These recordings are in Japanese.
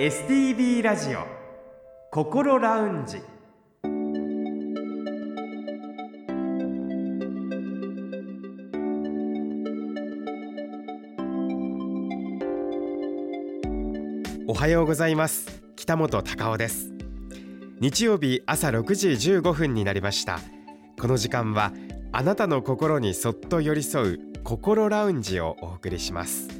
STB ラジオ心ラウンジ。おはようございます。北本孝雄です。日曜日朝6時15分になりました。この時間はあなたの心にそっと寄り添う心ラウンジをお送りします。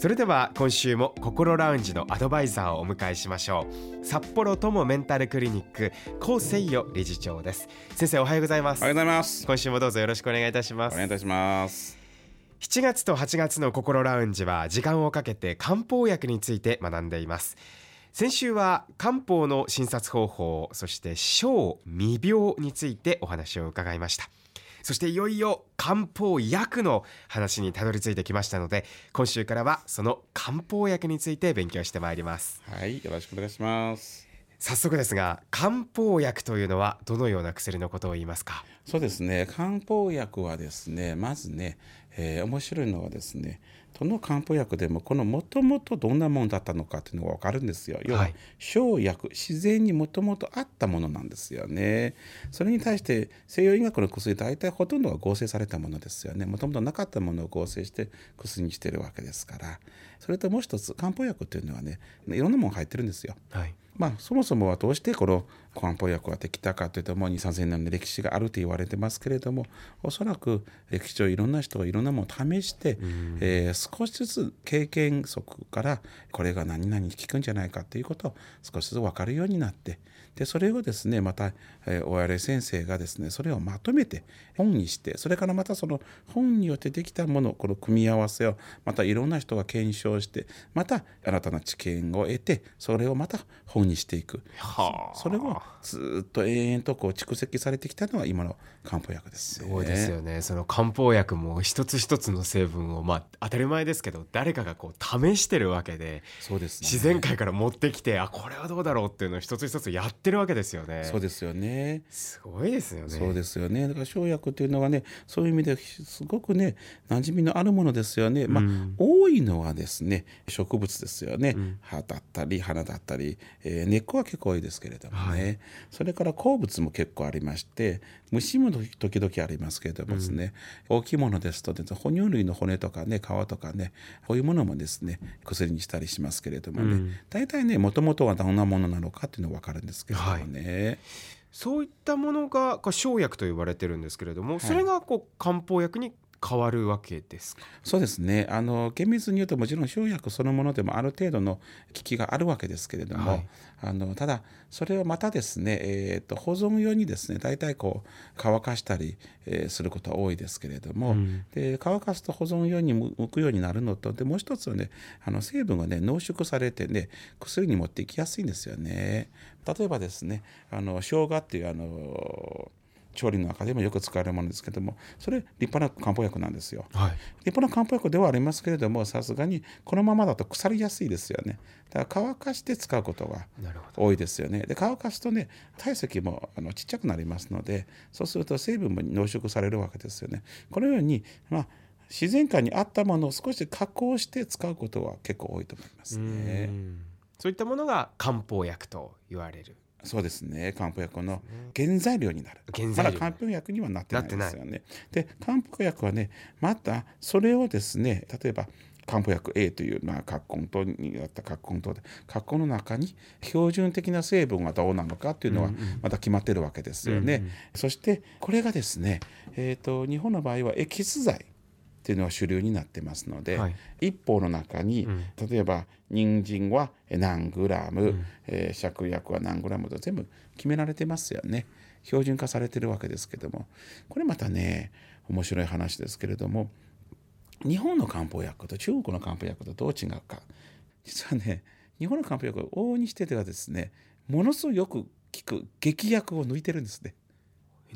それでは今週も心ラウンジのアドバイザーをお迎えしましょう。札幌友メンタルクリニック高誠代理事長です。先生おはようございます。おはようございます。今週もどうぞよろしくお願いいたします。お願いいたします。7月と8月の心ラウンジは時間をかけて漢方薬について学んでいます。先週は漢方の診察方法そして小未病についてお話を伺いましたそしていよいよ漢方薬の話にたどり着いてきましたので今週からはその漢方薬について勉強してまいります。はいよろしくお願いします。早速ですが漢方薬というのはどのような薬のことを言いますか？そうですね漢方薬はですねまずね、えー、面白いのはですねどの漢方薬でもこのもともとどんなものだったのかっていうのが分かるんですよ。要は生薬自然にもともとあったものなんですよね。それに対して西洋医学の薬大体ほとんどが合成されたものですよね。もともとなかったものを合成して薬にしてるわけですから。それともう一つ漢方薬っていうのはねいろんなもの入ってるんですよ。はいまあ、そもそもはどうしてこの漢方薬ができたかというともう2 3 0年の歴史があると言われてますけれどもおそらく歴史上いろんな人がいろんなものを試して、えー、少しずつ経験則からこれが何々に効くんじゃないかということを少しずつ分かるようになってでそれをですねまた、えー、おやれ先生がですねそれをまとめて本にしてそれからまたその本によってできたものこの組み合わせをまたいろんな人が検証してまた新たな知見を得てそれをまた本にしていく、はあ、それをずっと延々とこう蓄積されてきたのは今の漢方薬です、ね、すごいですよね。その漢方薬も一つ一つの成分をまあ当たり前ですけど誰かがこう試してるわけでそうです、ね、自然界から持ってきてあこれはどうだろうっていうのを一つ一つやってるわけですよね。そうですよね。すごいですよね。そうですよね。だから生薬っていうのはねそういう意味ですごくね馴染みのあるものですよね。まあ、うん、多いのはですね植物ですよね、うん、葉だったり花だったり、えー、根っこは結構多いですけれどもね、はい、それから鉱物も結構ありまして虫も時々ありますけれどもですね、うん、大きいものですと、ね、哺乳類の骨とかね皮とかねこういうものもですね薬にしたりしますけれどもね、うん、大体ねもともとはどんなものなのかっていうのは分かるんですけれどもね。はい。そういったものが生薬と言われてるんですけれども、はい、それがこう漢方薬に変わるわけですか？そうですね。あの厳密に言うともちろん生薬そのものでもある程度の効きがあるわけですけれども、はい、あのただそれをまたですね、えーと、保存用にですね大体こう乾かしたり、えー、することは多いですけれども、うん、で乾かすと保存用に向くようになるのとでもう一つはねあの成分がね濃縮されてね薬に持っていきやすいんですよね。例えばですねあの生姜っていうあの調理の中でもよく使われるものですけどもそれ立派な漢方薬なんですよ、はい、立派な漢方薬ではありますけれどもさすがにこのままだと腐りやすいですよね。だから乾かして使うことが多いですよね。で乾かすとね体積もあのちっちゃくなりますのでそうすると成分も濃縮されるわけですよね。このようにまあ自然界にあったものを少し加工して使うことは結構多いと思いますね。そういったものが漢方薬と言われるそうですね。漢方薬の原材料になる。まだ漢方薬にはなってないですよね。で漢方薬はねまたそれをですね例えば漢方薬 A という、まあ、葛根糖にあった葛根糖で葛根の中に標準的な成分がどうなのかっていうのはまた決まってるわけですよね。うんうん、そしてこれがですね、えーと日本の場合はエキス剤っていうのは主流になってますので、はい、一方の中に、うん、例えば人参は何グラム、うん、えー、芍薬は何グラムと全部決められてますよね。標準化されてるわけですけども。これまたね面白い話ですけれども日本の漢方薬と中国の漢方薬とどう違うか。実はね日本の漢方薬を往々にしてではですねものすごくよく効く劇薬を抜いてるんですね。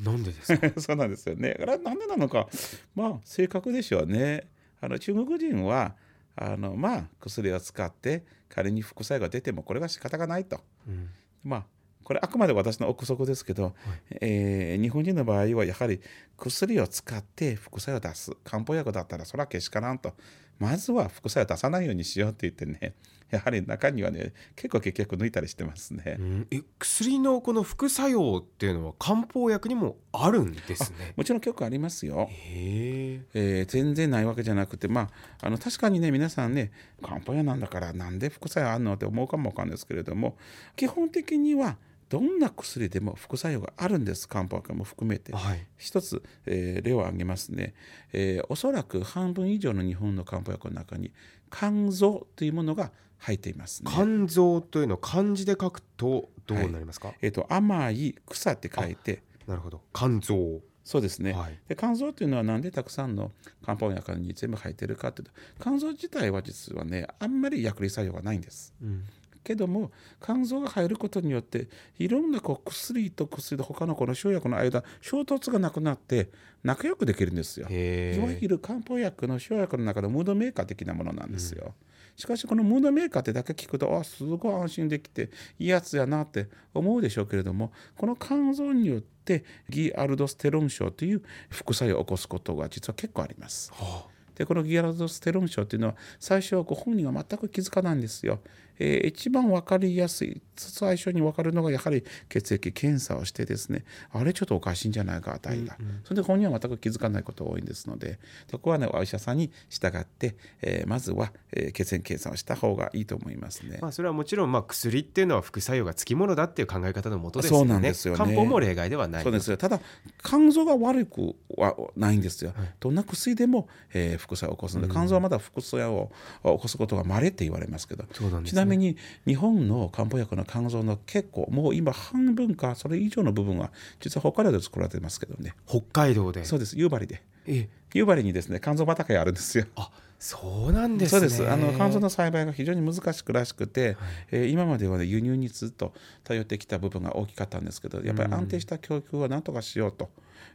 なんでですか？そうなんですよね。だからなんでなのかまあ正確でしょうね。あの中国人はあのまあ薬を使って仮に副作用が出てもこれは仕方がないと。うんまあこれあくまで私の憶測ですけど、えー日本人の場合はやはり薬を使って副作用を出す漢方薬だったらそれはけしからんとまずは副作用を出さないようにしようって言ってね やはり中にはね結構結局抜いたりしてますね。うんえ薬のこの副作用っていうのは漢方薬にもあるんですね もちろん結構ありますよ。へええー全然ないわけじゃなくてまああの確かにね皆さんね漢方薬なんだからなんで副作用あんのって思うかもわかんないですけれども基本的にはどんな薬でも副作用があるんです。漢方薬も含めて。はい。一つ、えー例を挙げますね、えーおそらく半分以上の日本の漢方薬の中に肝臓というものが入っていますね。肝臓というのを漢字で書くとどうなりますか、えー、と甘い草って書いて。なるほど。肝臓。そうですね、はい。で肝臓というのはなんでたくさんの漢方薬に全部入ってるかというと肝臓自体は実はねあんまり薬理作用がないんです。うんけども肝臓が入ることによっていろんなこう薬と薬と他のこの生薬の間衝突がなくなって仲良くできるんですよ。へいわゆる漢方薬の生薬の中のムードメーカー的なものなんですよ。しかしこのムードメーカーってだけ聞くとあすごい安心できていいやつやなって思うでしょうけれどもこの肝臓によってギアルドステロン症という副作用を起こすことが実は結構あります。はでこのギアルドステロン症っていうのは最初はご本人が全く気づかないんですよ。えー一番分かりやすい最初に分かるのがやはり血液検査をしてですねあれちょっとおかしいんじゃないか値が、それで本人は全く気づかないことが多いんですのでそこはねお医者さんに従って、えーまずは、えー血液検査をした方がいいと思いますね。まあ、それはもちろんまあ薬っていうのは副作用がつきものだっていう考え方のもとですよね。そうなんですよね。漢方も例外ではない。そうですよ。ただ肝臓が悪くはないんですよ、どんな薬でも、えー副作用を起こすので、肝臓はまだ副作用を起こすことが稀って言われますけどそうなんですねちなみに日本の漢方薬の肝臓の結構もう今半分かそれ以上の部分は実は北海道で作られてますけどね北海道でそうです夕張でえ夕張にですね肝臓畑があるんですよあそうなんですねそうですあの肝臓の栽培が非常に難しくらしくて、えー今までは、ね、輸入にずっと頼ってきた部分が大きかったんですけどやっぱり安定した供給はなんとかしようと、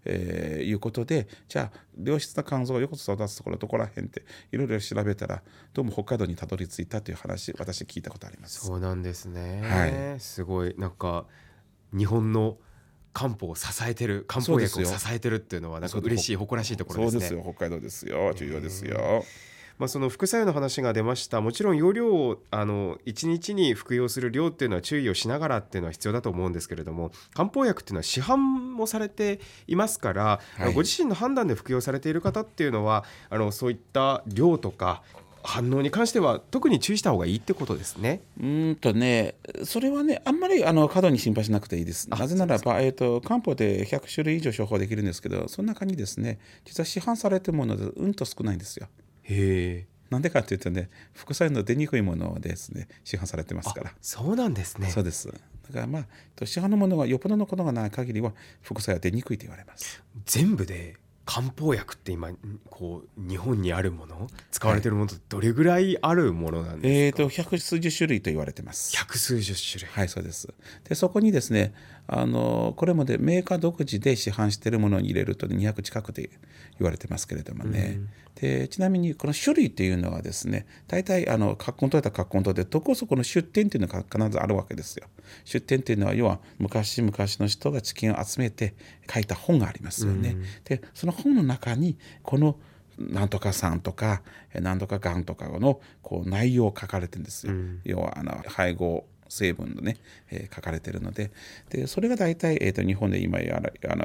えーいうことでじゃあ良質な肝臓をよく育つところどこら辺っていろいろ調べたらどうも北海道にたどり着いたという話私聞いたことあります。そうなんですね、はすごい。なんか日本の漢方を支えてる漢方薬を支えてるっていうのはなんか嬉しい誇らしいところですね。そうですよ。北海道ですよ。重要ですよ。まあ、その副作用の話が出ましたもちろん容量をあの1日に服用する量っていうのは注意をしながらっていうのは必要だと思うんですけれども漢方薬っていうのは市販もされていますから、あのご自身の判断で服用されている方っていうのはあのそういった量とか反応に関しては特に注意した方がいいってことですね。うーんとね、それはね、あんまりあの過度に心配しなくていいです。なぜならば、えー、と漢方で100種類以上処方できるんですけど、その中にですね、実は市販されてるものでうんと少ないんですよ。へえなんでかっていうとね、副作用の出にくいものをですね、市販されてますから。そうなんですねそうです。だからまあ、と市販のものがよっぽどのことがない限りは、副作用は出にくいと言われます。全部で漢方薬って今こう日本にあるもの使われてるものとどれぐらいあるものなんですか、えっ、と、百数十種類と言われてます。百数十種類はい、そうです。で、そこにですね、あのこれまでメーカー独自で市販しているものに入れると200近くで言われてますけれどもね。でちなみにこの種類っていうのはですね大体あの格好取れた格好取でどこそこの出店っていうのが必ずあるわけですよ。出店っていうのは要は昔々の人が知見を集めて書いた本がありますよね。でその本の中にこのなんとかさんとかえなんとかがんとかのこう内容を書かれてるんですよ。要はあの配合成分のね、えー書かれてるのででそれが大体、えー、と日本で今やら、あの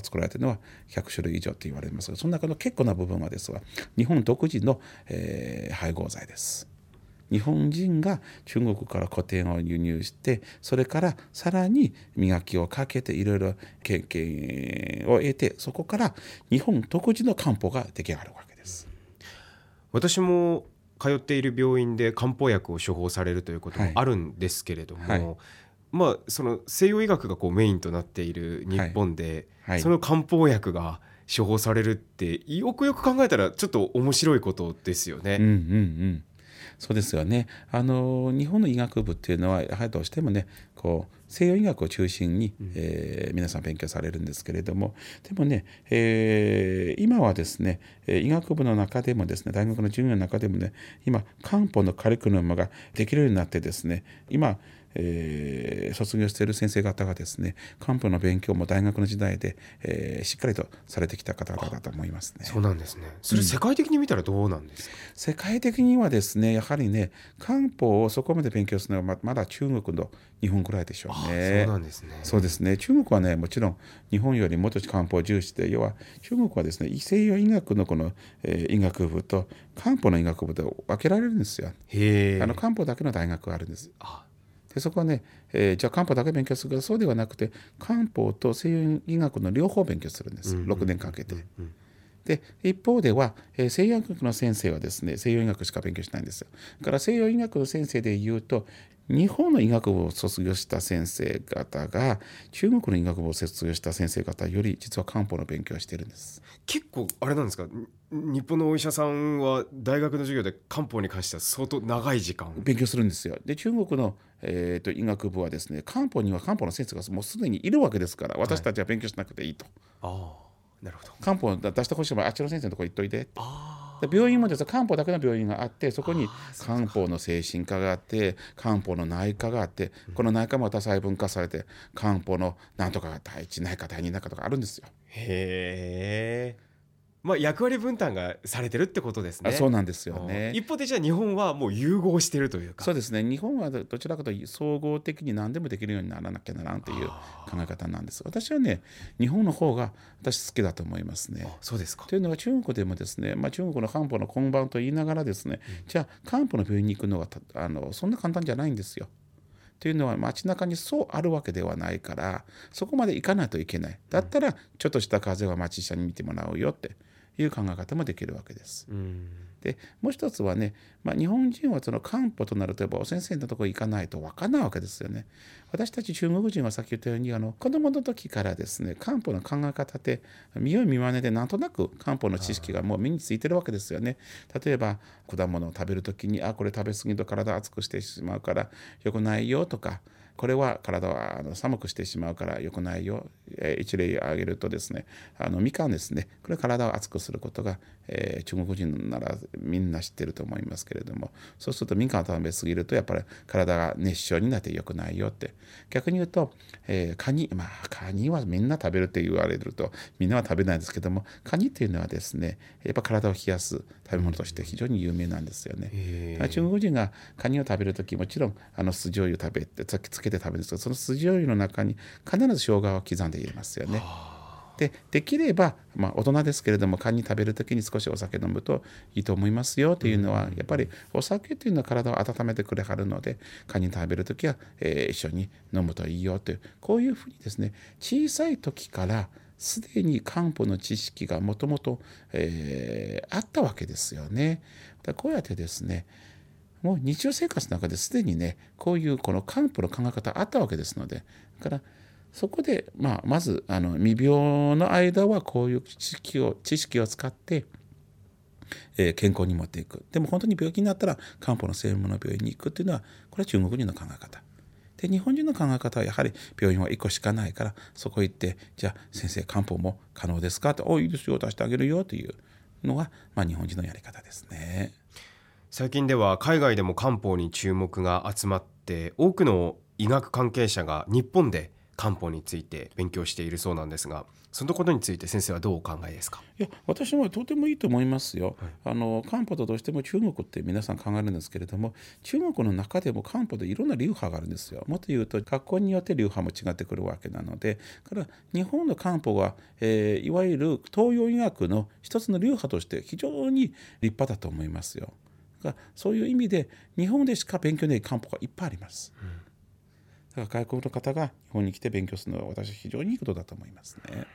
ー作られてるのは100種類以上と言われますがその中の結構な部分はですが日本独自の、えー配合剤です。日本人が中国から古典を輸入してそれからさらに磨きをかけていろいろ経験を得てそこから日本独自の漢方が出来上がるわけです。私も通っている病院で漢方薬を処方されるということもはい。あるんですけれども、はい。まあその西洋医学がこうメインとなっている日本で、はい。その漢方薬が処方されるってよくよく考えたらちょっと面白いことですよね。うんうんうんそうですよね。あの日本の医学部っていうのはやはりどうしてもねこう西洋医学を中心に、うん、えー、皆さん勉強されるんですけれどもでもね、えー、今はですね医学部の中でもですね大学の授業の中でもね今漢方のカリキュラムができるようになってですね今えー、卒業している先生方がですね漢方の勉強も大学の時代で、えー、しっかりとされてきた方々だと思いますね。そうなんですね。それ世界的に見たらどうなんですか、うん、世界的にはですねやはりね漢方をそこまで勉強するのはまだ中国の日本ぐらいでしょうね。そうなんですね。そうですね。中国はねもちろん日本よりもっと漢方を重視で要は中国はですね西洋医学のこの、えー、医学部と漢方の医学部で分けられるんですよ。へあの漢方だけの大学があるんです。あでそこはね、えー、じゃあ漢方だけ勉強するかそうではなくて漢方と西洋医学の両方勉強するんです、うん、6年かけて。で一方では、えー、西洋医学の先生はですね西洋医学しか勉強しないんですよ。だから西洋医学の先生で言うと日本の医学部を卒業した先生方が中国の医学部を卒業した先生方より実は漢方の勉強をしているんです。結構あれなんですか？日本のお医者さんは大学の授業で漢方に関しては相当長い時間。勉強するんですよ。で中国の、えーと、医学部はですね漢方には漢方の先生がもうすでにいるわけですから私たちは勉強しなくていいと、はい、ああなるほど。漢方出してほしいばあっちの先生のとこ行っといてああ病院もですね漢方だけの病院があってそこに漢方の精神科があって漢方の内科があってこの内科もまた細分化されて漢方のなんとかが第一内科第二内科とかあるんですよ。へえ。まあ、役割分担がされてるってことですね。そうなんですよね。一方でじゃあ日本はもう融合してるというか。そうですね。日本はどちらかというと総合的に何でもできるようにならなきゃならんという考え方なんです。私はね、日本の方が私好きだと思いますね。そうですか。というのは中国でもですね、まあ、中国の漢方の根盤と言いながらですね、うん、じゃあ漢方の病院に行くのはあのそんな簡単じゃないんですよ。というのは街中にそうあるわけではないからそこまで行かないといけないだったらちょっとした風は町医者に見てもらうよっていう考え方もできるわけです。でもう一つはね、まあ、日本人はその漢方となるとやっぱお先生のところ行かないと分からないわけですよね。私たち中国人はさっき言ったようにあの子供の時からですね漢方の考え方って見よう見まねでなんとなく漢方の知識がもう身についてるわけですよね。例えば果物を食べる時にあこれ食べ過ぎると体熱くしてしまうからよくないよとかこれは体はあの寒くしてしまうから良くないよ、えー、一例挙げるとですねあのみかんですね。これ体を熱くすることが、えー、中国人ならみんな知ってると思いますけれども。そうするとみかんを食べ過ぎるとやっぱり体が熱傷になって良くないよって。逆に言うと、えー、カニまあカニはみんな食べるって言われるとみんなは食べないですけどもカニっていうのはですねやっぱ体を冷やす食べ物として非常に有名なんですよね。中国人がカニを食べる時もちろんあの酢醤油食べてつけて食べるんですけどその酢醤油の中に必ず生姜を刻んで入れますよね。でできれば、まあ、大人ですけれどもカニ食べる時に少しお酒飲むといいと思いますよというのは、やっぱりお酒というのは体を温めてくれはるのでカニ食べる時は、えー、一緒に飲むといいよというこういうふうにですね小さい時からすでに漢方の知識がもともとあったわけですよね。だこうやってですねもう日常生活の中ですでにねこういうこの漢方の考え方あったわけですのでだからそこで、まあ、まずあの未病の間はこういう知識を知識を使って、え、健康に持っていく。でも本当に病気になったら漢方の専門の病院に行くっていうのはこれは中国人の考え方。で日本人の考え方はやはり病院は1個しかないからそこ行ってじゃあ先生漢方も可能ですか？って「おいいですよ出してあげるよ」というのが、まあ、日本人のやり方ですね。最近では海外でも漢方に注目が集まって多くの医学関係者が日本で漢方について勉強しているそうなんですがそのことについて先生はどうお考えですか？いや私はとてもいいと思いますよ、はい、あの漢方とどうしても中国って皆さん考えるんですけれども中国の中でも漢方でいろんな流派があるんですよ。もっと言うと学校によって流派も違ってくるわけなのでから日本の漢方は、えー、いわゆる東洋医学の一つの流派として非常に立派だと思いますよがそういう意味で日本でしか勉強できない漢方がいっぱいあります。うん、だから外国の方が日本に来て勉強するのは私は非常にいいことだと思いますね。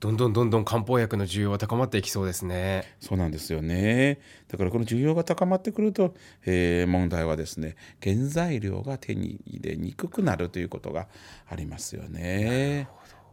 どんどんどんどん漢方薬の需要は高まっていきそうですね。そうなんですよね。だからこの需要が高まってくると、えー、問題はですね、原材料が手に入れにくくなるということがありますよね。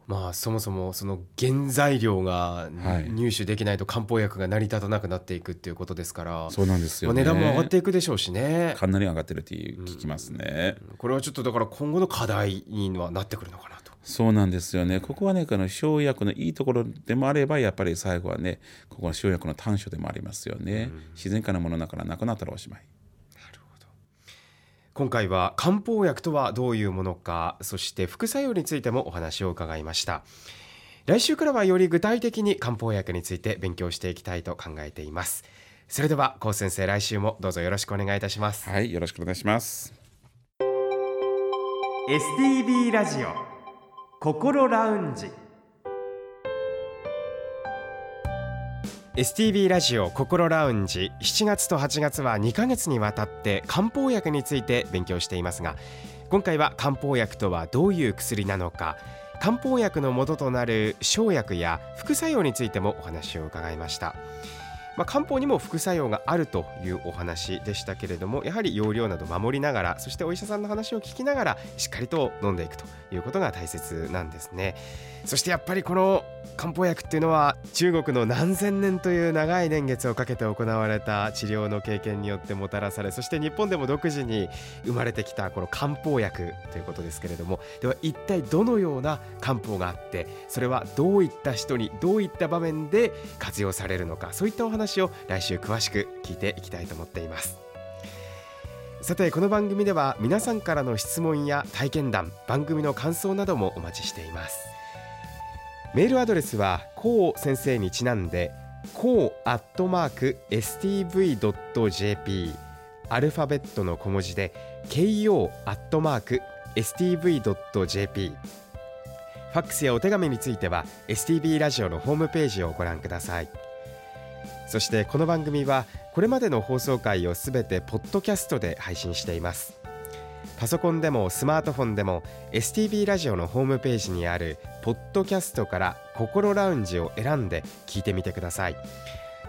まあそもそもその原材料が入手できないと漢方薬が成り立たなくなっていくっていうことですから、そうなんですよ、ね、値段も上がっていくでしょうしね。かなり上がってるって聞きますね、うん、これはちょっとだから今後の課題にはなってくるのかなと。そうなんですよね。ここはねこの生薬のいいところでもあればやっぱり最後はねここは生薬の短所でもありますよね、うん、自然界のものだからなくなったらおしまい今回は漢方薬とはどういうものかそして副作用についてもお話を伺いました。来週からはより具体的に漢方薬について勉強していきたいと考えています。それでは高先生来週もどうぞよろしくお願いいたします。はいよろしくお願いします。STB ラジオ心ラウンジ STB ラジオ心ラウンジ7月と8月は2ヶ月にわたって漢方薬について勉強していますが今回は漢方薬とはどういう薬なのか漢方薬の元となる生薬や副作用についてもお話を伺いました。まあ、漢方にも副作用があるというお話でしたけれどもやはり容量など守りながらそしてお医者さんの話を聞きながらしっかりと飲んでいくということが大切なんですね。そしてやっぱりこの漢方薬っていうのは中国の何千年という長い年月をかけて行われた治療の経験によってもたらされそして日本でも独自に生まれてきたこの漢方薬ということですけれどもでは一体どのような漢方があってそれはどういった人にどういった場面で活用されるのかそういったお話を来週詳しく聞いていきたいと思っています。さてこの番組では皆さんからの質問や体験談番組の感想などもお待ちしています。メールアドレスはこう先生にちなんでこうアットマーク stv.jp アルファベットの小文字で ko アットマーク stv.jp ファックスやお手紙については STB ラジオのホームページをご覧ください。そしてこの番組はこれまでの放送回をすべてポッドキャストで配信しています。パソコンでもスマートフォンでも STB ラジオのホームページにあるポッドキャストから心ラウンジを選んで聞いてみてください。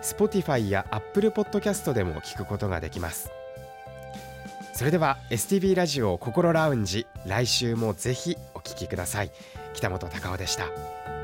Spotify や Apple Podcast でも聞くことができます。それでは STB ラジオ心ラウンジ来週もぜひお聞きください。北本隆夫でした。